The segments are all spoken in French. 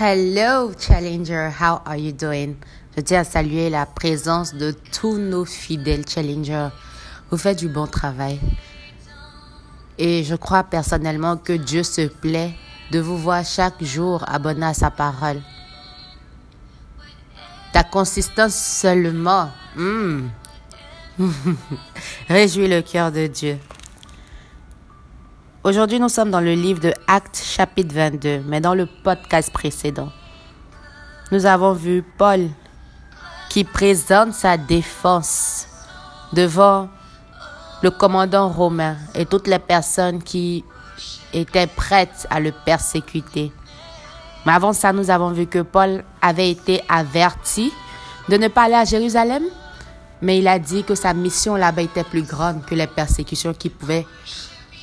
Hello Challenger, how are you doing? Je tiens à saluer la présence de tous nos fidèles Challengers. Vous faites du bon travail. Et je crois personnellement que Dieu se plaît de vous voir chaque jour abonné à sa parole. Ta consistance seulement hmm, réjouit le cœur de Dieu. Aujourd'hui, nous sommes dans le livre de Actes chapitre 22, mais dans le podcast précédent, nous avons vu Paul qui présente sa défense devant le commandant romain et toutes les personnes qui étaient prêtes à le persécuter. Mais avant ça, nous avons vu que Paul avait été averti de ne pas aller à Jérusalem, mais il a dit que sa mission là-bas était plus grande que les persécutions qu'il pouvait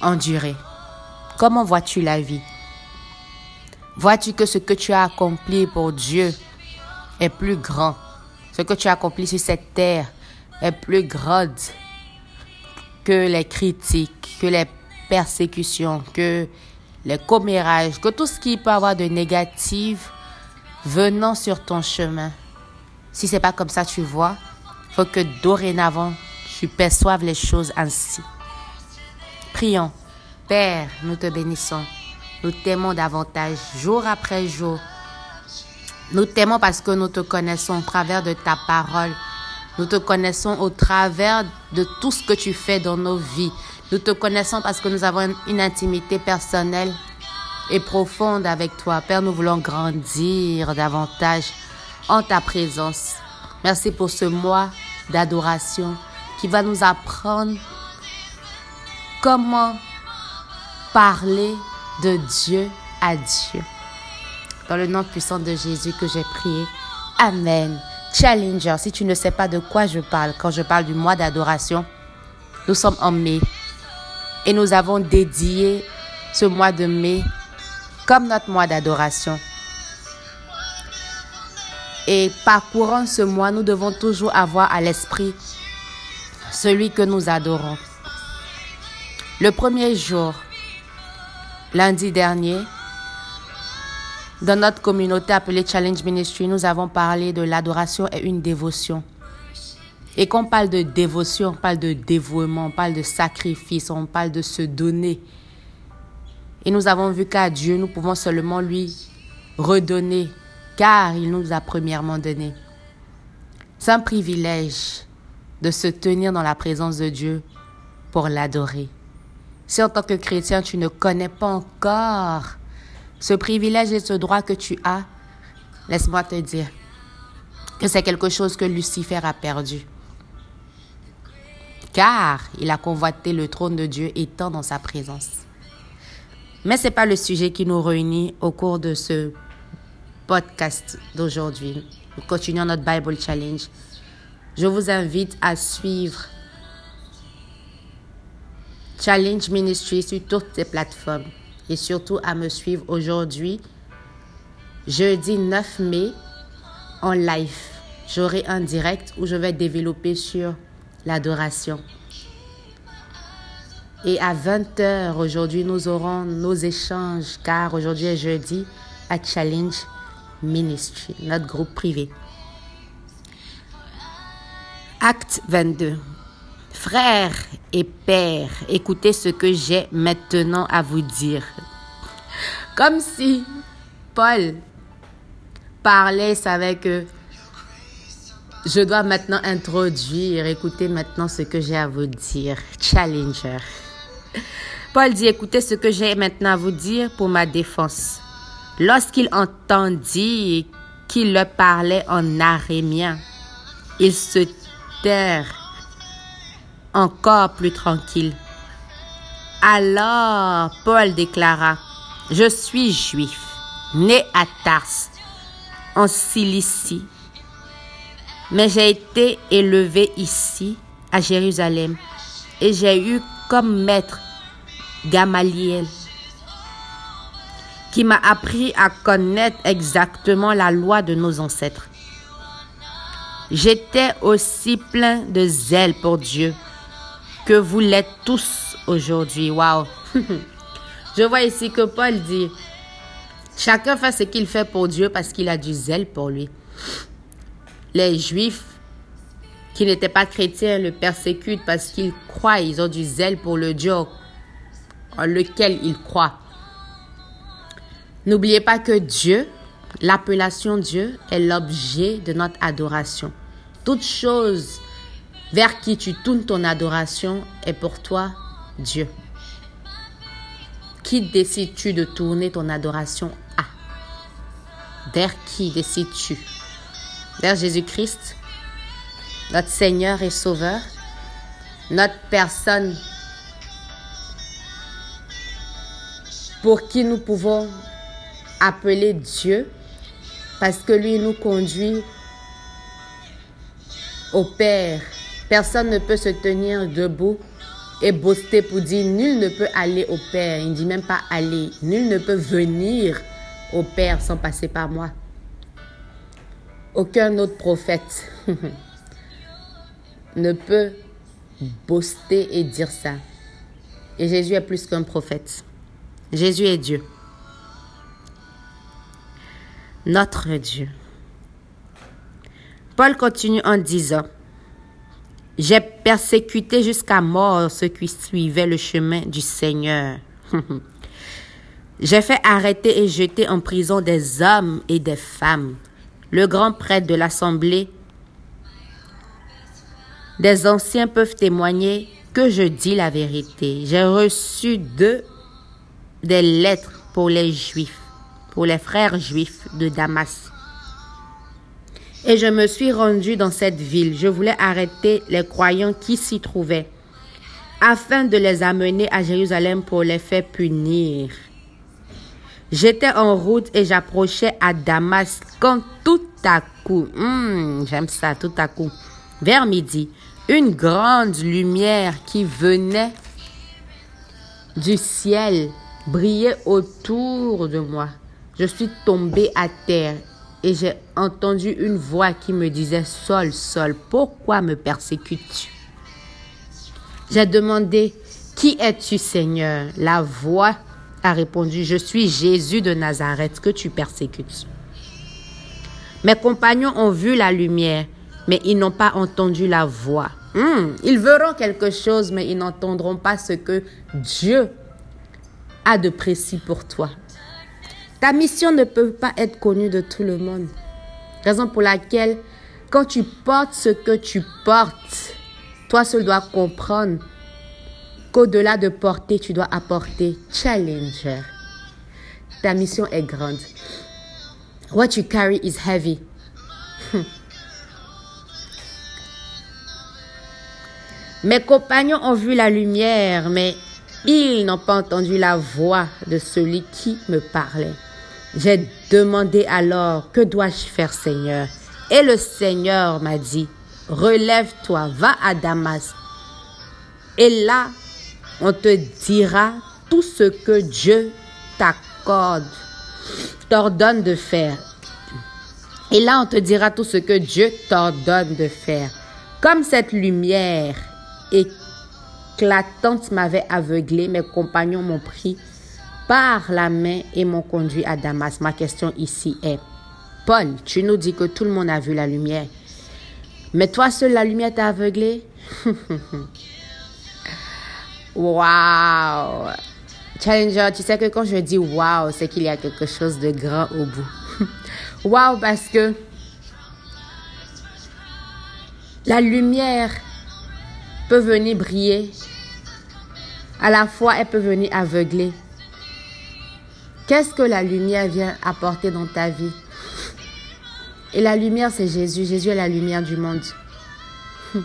endurer. Comment vois-tu la vie? Vois-tu que ce que tu as accompli pour Dieu est plus grand? Ce que tu as accompli sur cette terre est plus grand que les critiques, que les persécutions, que les commérages, que tout ce qui peut avoir de négatif venant sur ton chemin. Si c'est pas comme ça, tu vois, faut que dorénavant, tu perçoives les choses ainsi. Prions. Père, nous te bénissons. Nous t'aimons davantage jour après jour. Nous t'aimons parce que nous te connaissons au travers de ta parole. Nous te connaissons au travers de tout ce que tu fais dans nos vies. Nous te connaissons parce que nous avons une intimité personnelle et profonde avec toi. Père, nous voulons grandir davantage en ta présence. Merci pour ce mois d'adoration qui va nous apprendre comment parler de Dieu à Dieu? Dans le nom puissant de Jésus que j'ai prié. Amen. Challenger, si tu ne sais pas de quoi je parle quand je parle du mois d'adoration, nous sommes en mai et nous avons dédié ce mois de mai comme notre mois d'adoration. Et parcourant ce mois, nous devons toujours avoir à l'esprit celui que nous adorons. Le premier jour, Lundi dernier, dans notre communauté appelée Challenge Ministry, nous avons parlé de l'adoration et une dévotion. Et quand on parle de dévotion, on parle de dévouement, on parle de sacrifice, on parle de se donner. Et nous avons vu qu'à Dieu, nous pouvons seulement lui redonner, car il nous a premièrement donné. C'est un privilège de se tenir dans la présence de Dieu pour l'adorer. Si en tant que chrétien, tu ne connais pas encore ce privilège et ce droit que tu as, laisse-moi te dire que c'est quelque chose que Lucifer a perdu. Car il a convoité le trône de Dieu étant dans sa présence. Mais ce n'est pas le sujet qui nous réunit au cours de ce podcast d'aujourd'hui. Nous continuons notre Bible Challenge. Je vous invite à suivre Challenge Ministry sur toutes les plateformes et surtout à me suivre aujourd'hui, jeudi 9 mai, en live. J'aurai un direct où je vais développer sur l'adoration. Et à 20h aujourd'hui, nous aurons nos échanges car aujourd'hui est jeudi à Challenge Ministry, notre groupe privé. Acte 22. Frères et pères, écoutez ce que j'ai maintenant à vous dire. Comme si Paul parlait, savait que je dois maintenant introduire, écoutez maintenant ce que j'ai à vous dire. Challenger. Paul dit, écoutez ce que j'ai maintenant à vous dire pour ma défense. Lorsqu'il entendit qu'il le parlait en arémien, il se terre encore plus tranquille. Alors Paul déclara, Je suis juif, né à Tars, en Cilicie, mais j'ai été élevé ici, à Jérusalem, et j'ai eu comme maître Gamaliel, qui m'a appris à connaître exactement la loi de nos ancêtres. J'étais aussi plein de zèle pour Dieu que vous l'êtes tous aujourd'hui. Waouh! Je vois ici que Paul dit Chacun fait ce qu'il fait pour Dieu parce qu'il a du zèle pour lui. Les Juifs qui n'étaient pas chrétiens le persécutent parce qu'ils croient, ils ont du zèle pour le Dieu en lequel ils croient. N'oubliez pas que Dieu, l'appellation Dieu, est l'objet de notre adoration. Toute chose vers qui tu tournes ton adoration est pour toi Dieu. Qui décides-tu de tourner ton adoration à? Vers qui décides-tu? Vers Jésus-Christ, notre Seigneur et Sauveur, notre personne pour qui nous pouvons appeler Dieu, parce que lui nous conduit au Père. Personne ne peut se tenir debout et boster pour dire nul ne peut aller au Père. Il ne dit même pas aller. Nul ne peut venir au Père sans passer par moi. Aucun autre prophète ne peut boster et dire ça. Et Jésus est plus qu'un prophète. Jésus est Dieu. Notre Dieu. Paul continue en disant, j'ai persécuté jusqu'à mort ceux qui suivaient le chemin du Seigneur. J'ai fait arrêter et jeter en prison des hommes et des femmes. Le grand prêtre de l'Assemblée des anciens peuvent témoigner que je dis la vérité. J'ai reçu deux des lettres pour les Juifs, pour les frères juifs de Damas. Et je me suis rendu dans cette ville. Je voulais arrêter les croyants qui s'y trouvaient, afin de les amener à Jérusalem pour les faire punir. J'étais en route et j'approchais à Damas quand tout à coup, hmm, j'aime ça, tout à coup, vers midi, une grande lumière qui venait du ciel brillait autour de moi. Je suis tombé à terre et j'ai entendu une voix qui me disait Sol, Sol, pourquoi me persécutes-tu? J'ai demandé Qui es-tu, Seigneur? La voix a répondu Je suis Jésus de Nazareth que tu persécutes. Mes compagnons ont vu la lumière, mais ils n'ont pas entendu la voix. Hmm, ils verront quelque chose, mais ils n'entendront pas ce que Dieu a de précis pour toi. Ta mission ne peut pas être connue de tout le monde. Raison pour laquelle, quand tu portes ce que tu portes, toi seul dois comprendre qu'au-delà de porter, tu dois apporter challenger. Ta mission est grande. What you carry is heavy. Mes compagnons ont vu la lumière, mais ils n'ont pas entendu la voix de celui qui me parlait. J'ai demandé alors, que dois-je faire Seigneur? Et le Seigneur m'a dit, relève-toi, va à Damas. Et là, on te dira tout ce que Dieu t'accorde, t'ordonne de faire. Et là, on te dira tout ce que Dieu t'ordonne de faire. Comme cette lumière éclatante m'avait aveuglé, mes compagnons m'ont pris par la main et m'ont conduit à Damas. Ma question ici est, Paul, tu nous dis que tout le monde a vu la lumière, mais toi seul la lumière t'a aveuglé? Wow Challenger, tu sais que quand je dis wow, c'est qu'il y a quelque chose de grand au bout. wow parce que la lumière peut venir briller. À la fois, elle peut venir aveugler. Qu'est-ce que la lumière vient apporter dans ta vie? Et la lumière, c'est Jésus. Jésus est la lumière du monde.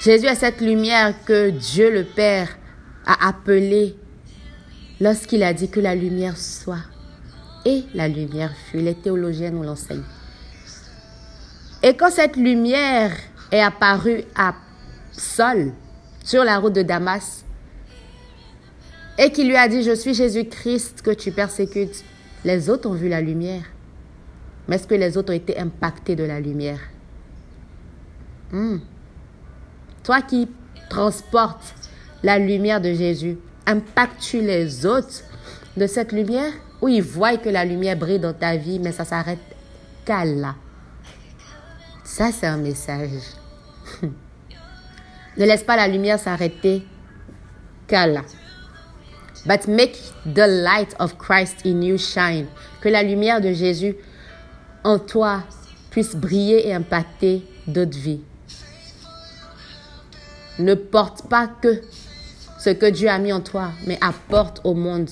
Jésus est cette lumière que Dieu le Père a appelée lorsqu'il a dit que la lumière soit. Et la lumière fut. Les théologiens nous l'enseignent. Et quand cette lumière est apparue à Saul sur la route de Damas, et qui lui a dit, je suis Jésus-Christ que tu persécutes. Les autres ont vu la lumière. Mais est-ce que les autres ont été impactés de la lumière? Hmm. Toi qui transportes la lumière de Jésus, impactes-tu les autres de cette lumière? Où ils voient que la lumière brille dans ta vie, mais ça s'arrête qu'à là? Ça, c'est un message. ne laisse pas la lumière s'arrêter qu'à là. But make the light of Christ in you shine. Que la lumière de Jésus en toi puisse briller et impacter d'autres vies. Ne porte pas que ce que Dieu a mis en toi, mais apporte au monde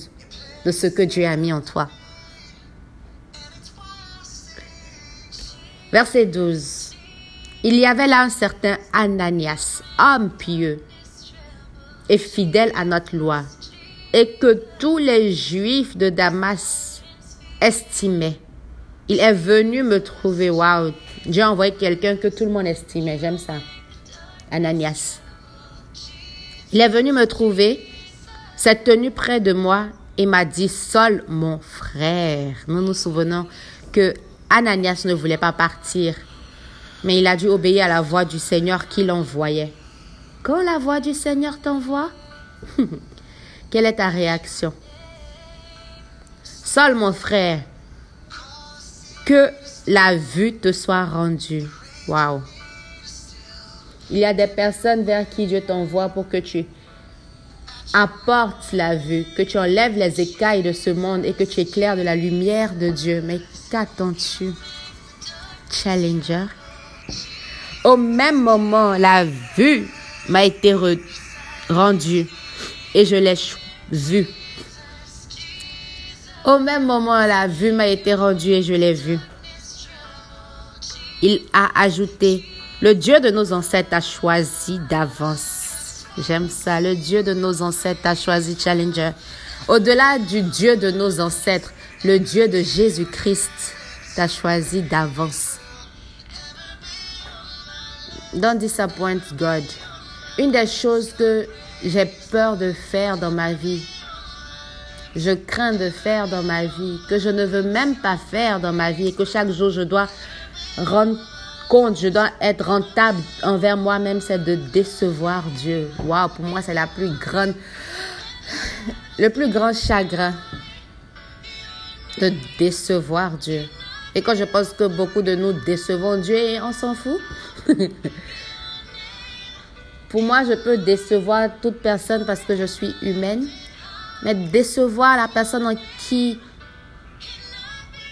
de ce que Dieu a mis en toi. Verset 12. Il y avait là un certain Ananias, homme pieux et fidèle à notre loi, et que tous les Juifs de Damas estimaient. Il est venu me trouver. Waouh! A envoyé quelqu'un que tout le monde estimait. J'aime ça. Ananias. Il est venu me trouver, s'est tenu près de moi et m'a dit, Saul, mon frère. Nous nous souvenons que Ananias ne voulait pas partir, mais il a dû obéir à la voix du Seigneur qui l'envoyait. Quand la voix du Seigneur t'envoie, quelle est ta réaction? Saul, mon frère, que la vue te soit rendue. Waouh. Il y a des personnes vers qui Dieu t'envoie pour que tu apportes la vue, que tu enlèves les écailles de ce monde et que tu éclaires de la lumière de Dieu. Mais qu'attends-tu, Challenger? Au même moment, la vue m'a été rendue et je l'ai vue. Au même moment, la vue m'a été rendue et je l'ai vue. Il a ajouté, le Dieu de nos ancêtres a choisi d'avance. J'aime ça. Le Dieu de nos ancêtres a choisi Challenger. Au-delà du Dieu de nos ancêtres, le Dieu de Jésus-Christ t'a choisi d'avance. Don't disappoint God. Une des choses que j'ai peur de faire dans ma vie, je crains de faire dans ma vie, que je ne veux même pas faire dans ma vie et que chaque jour je dois rendre compte, je dois être rentable envers moi-même, c'est de décevoir Dieu. Waouh, pour moi, c'est la plus grande, le plus grand chagrin de décevoir Dieu. Et quand je pense que beaucoup de nous décevons Dieu on s'en fout. moi, je peux décevoir toute personne parce que je suis humaine. Mais décevoir la personne qui,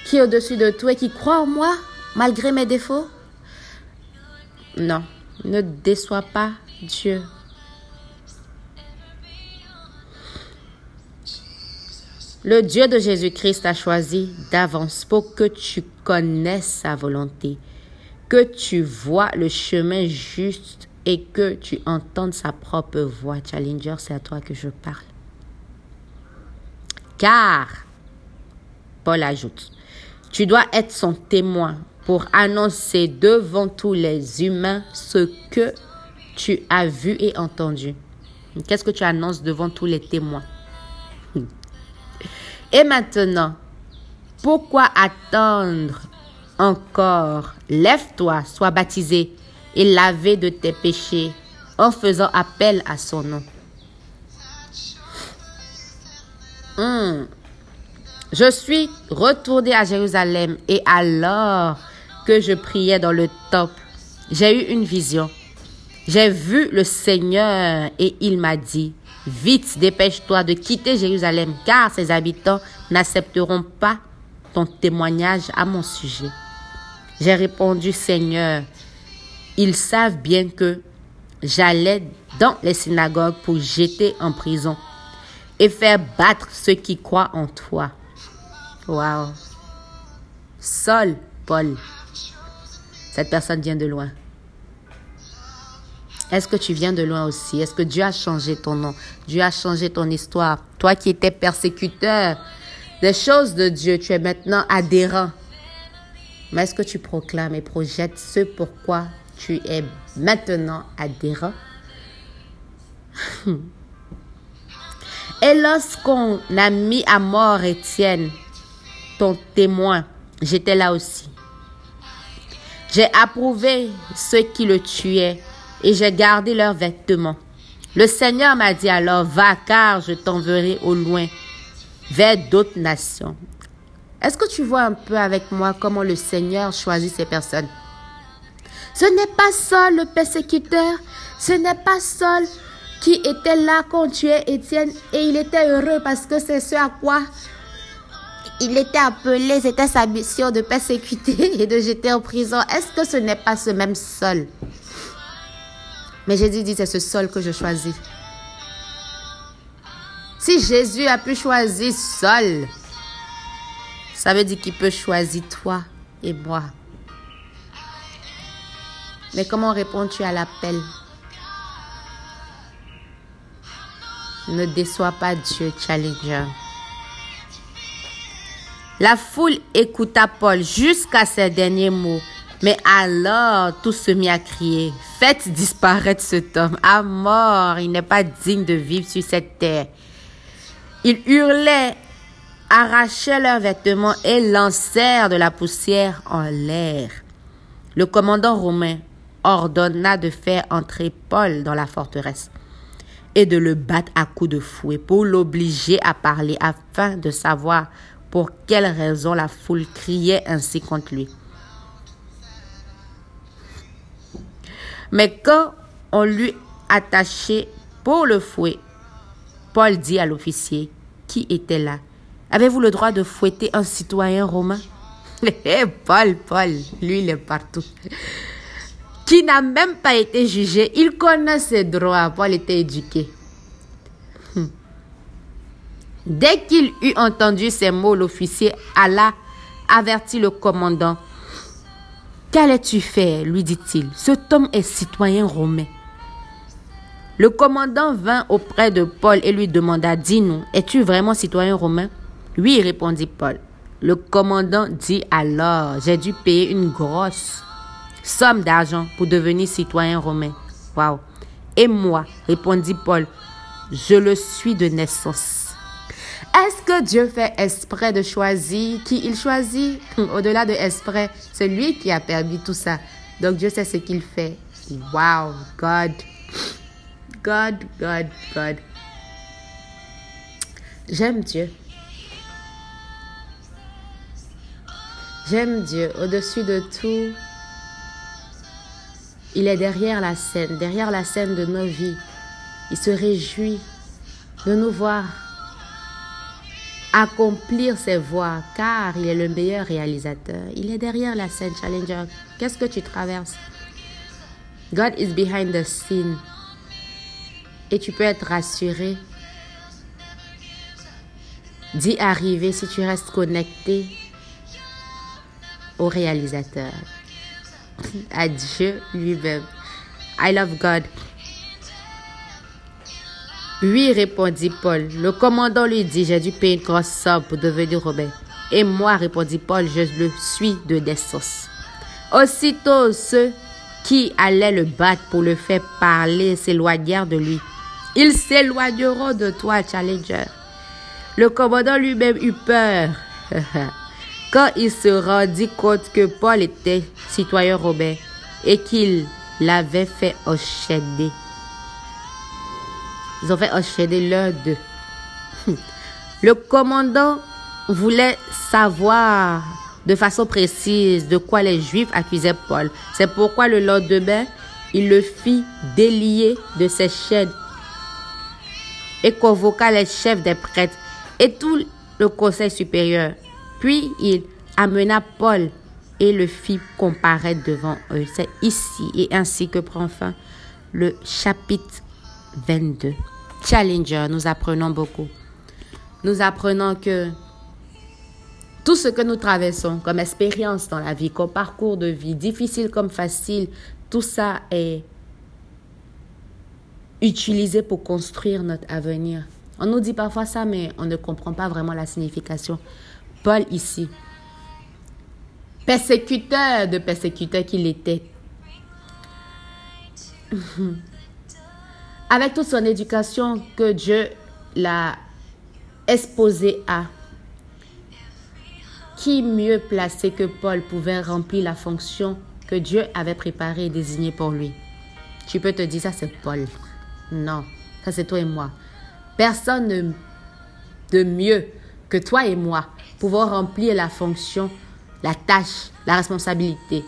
qui est au-dessus de tout et qui croit en moi, malgré mes défauts? Non, ne déçois pas Dieu. Le Dieu de Jésus-Christ a choisi d'avance pour que tu connaisses sa volonté, que tu vois le chemin juste et que tu entendes sa propre voix. Challenger, c'est à toi que je parle. Car, Paul ajoute, tu dois être son témoin pour annoncer devant tous les humains ce que tu as vu et entendu. Qu'est-ce que tu annonces devant tous les témoins? Et maintenant, pourquoi attendre encore? Lève-toi, sois baptisé et lavé de tes péchés en faisant appel à son nom. Hmm. Je suis retourné à Jérusalem et alors que je priais dans le temple, j'ai eu une vision. J'ai vu le Seigneur et il m'a dit, vite, dépêche-toi de quitter Jérusalem car ses habitants n'accepteront pas ton témoignage à mon sujet. J'ai répondu, Seigneur, ils savent bien que j'allais dans les synagogues pour jeter en prison et faire battre ceux qui croient en toi. Wow. Saul, Paul, cette personne vient de loin. Est-ce que tu viens de loin aussi? Est-ce que Dieu a changé ton nom? Dieu a changé ton histoire. Toi qui étais persécuteur des choses de Dieu, tu es maintenant adhérent. Mais est-ce que tu proclames et projettes ce pourquoi tu es maintenant adhérent? Et lorsqu'on a mis à mort Étienne, ton témoin, j'étais là aussi. J'ai approuvé ceux qui le tuaient et j'ai gardé leurs vêtements. Le Seigneur m'a dit alors, va car je t'enverrai au loin vers d'autres nations. Est-ce que tu vois un peu avec moi comment le Seigneur choisit ces personnes? Ce n'est pas seul le persécuteur, ce n'est pas seul qui était là quand tu es Étienne et il était heureux parce que c'est ce à quoi il était appelé, c'était sa mission de persécuter et de jeter en prison. Est-ce que ce n'est pas ce même sol Mais Jésus dit, c'est ce sol que je choisis. Si Jésus a pu choisir seul, ça veut dire qu'il peut choisir toi et moi. Mais comment réponds-tu à l'appel? Ne déçois pas Dieu, Challenger. La foule écouta Paul jusqu'à ses derniers mots. Mais alors, tout se mit à crier. Faites disparaître cet homme. À mort, il n'est pas digne de vivre sur cette terre. Ils hurlaient, arrachaient leurs vêtements et lancèrent de la poussière en l'air. Le commandant romain ordonna de faire entrer Paul dans la forteresse et de le battre à coups de fouet pour l'obliger à parler afin de savoir pour quelle raison la foule criait ainsi contre lui. Mais quand on lui attachait pour le fouet, Paul dit à l'officier qui était là, Avez-vous le droit de fouetter un citoyen romain Eh, Paul, Paul, lui, il est partout. Qui n'a même pas été jugé, il connaît ses droits. Paul était éduqué. Dès qu'il eut entendu ces mots, l'officier alla avertit le commandant. Qu'allais-tu faire? lui dit-il. Cet homme est citoyen romain. Le commandant vint auprès de Paul et lui demanda Dis-nous, es-tu vraiment citoyen romain? Oui, répondit Paul. Le commandant dit alors J'ai dû payer une grosse somme d'argent pour devenir citoyen romain. Waouh Et moi, répondit Paul, je le suis de naissance. Est-ce que Dieu fait exprès de choisir qui il choisit? Au-delà de exprès, c'est lui qui a permis tout ça. Donc Dieu sait ce qu'il fait. Wow, God. God, God, God. J'aime Dieu. J'aime Dieu au-dessus de tout. Il est derrière la scène, derrière la scène de nos vies. Il se réjouit de nous voir accomplir ses voies, car il est le meilleur réalisateur. Il est derrière la scène Challenger. Qu'est-ce que tu traverses? God is behind the scene. Et tu peux être rassuré d'y arriver si tu restes connecté au réalisateur, à Dieu lui-même. I love God. Oui, répondit Paul. Le commandant lui dit, j'ai dû payer une grosse somme pour devenir Robert. Et moi, répondit Paul, je le suis de naissance. Aussitôt, ceux qui allaient le battre pour le faire parler s'éloignèrent de lui. Ils s'éloigneront de toi, Challenger. Le commandant lui-même eut peur. Quand il se rendit compte que Paul était citoyen Robert et qu'il l'avait fait enchaîner ils ont fait enchaîner l'un d'eux. Le commandant voulait savoir de façon précise de quoi les Juifs accusaient Paul. C'est pourquoi le lendemain, il le fit délier de ses chaînes et convoqua les chefs des prêtres et tout le conseil supérieur. Puis il amena Paul et le fit comparaître devant eux. C'est ici et ainsi que prend fin le chapitre 22. Challenger, nous apprenons beaucoup. Nous apprenons que tout ce que nous traversons comme expérience dans la vie, comme parcours de vie, difficile comme facile, tout ça est utilisé pour construire notre avenir. On nous dit parfois ça, mais on ne comprend pas vraiment la signification. Paul ici, persécuteur de persécuteur qu'il était, avec toute son éducation que Dieu l'a exposé à, qui mieux placé que Paul pouvait remplir la fonction que Dieu avait préparée et désignée pour lui? Tu peux te dire, ça c'est Paul. Non, ça c'est toi et moi. Personne de mieux que toi et moi pouvons remplir la fonction, la tâche, la responsabilité.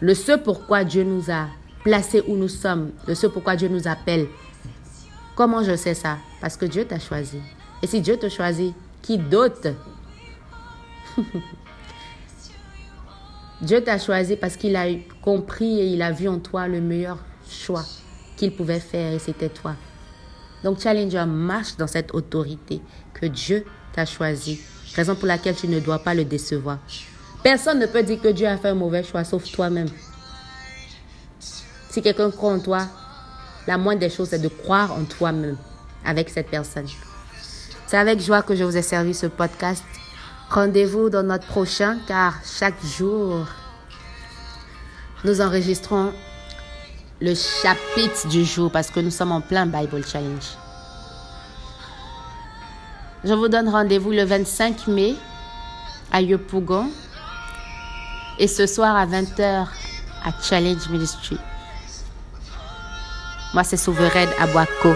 Le ce pourquoi Dieu nous a placés où nous sommes, le ce pourquoi Dieu nous appelle. Comment je sais ça? Parce que Dieu t'a choisi. Et si Dieu te choisit, qui d'autre? Dieu t'a choisi parce qu'il a compris et il a vu en toi le meilleur choix qu'il pouvait faire et c'était toi. Donc Challenger marche dans cette autorité que Dieu t'a choisi, raison pour laquelle tu ne dois pas le décevoir. Personne ne peut dire que Dieu a fait un mauvais choix sauf toi-même. Si quelqu'un croit en toi, la moindre des choses c'est de croire en toi-même avec cette personne. C'est avec joie que je vous ai servi ce podcast. Rendez-vous dans notre prochain car chaque jour, nous enregistrons le chapitre du jour parce que nous sommes en plein Bible Challenge. Je vous donne rendez-vous le 25 mai à Yopougon et ce soir à 20h à Challenge Ministry. Moi, c'est Souveraine Abouako.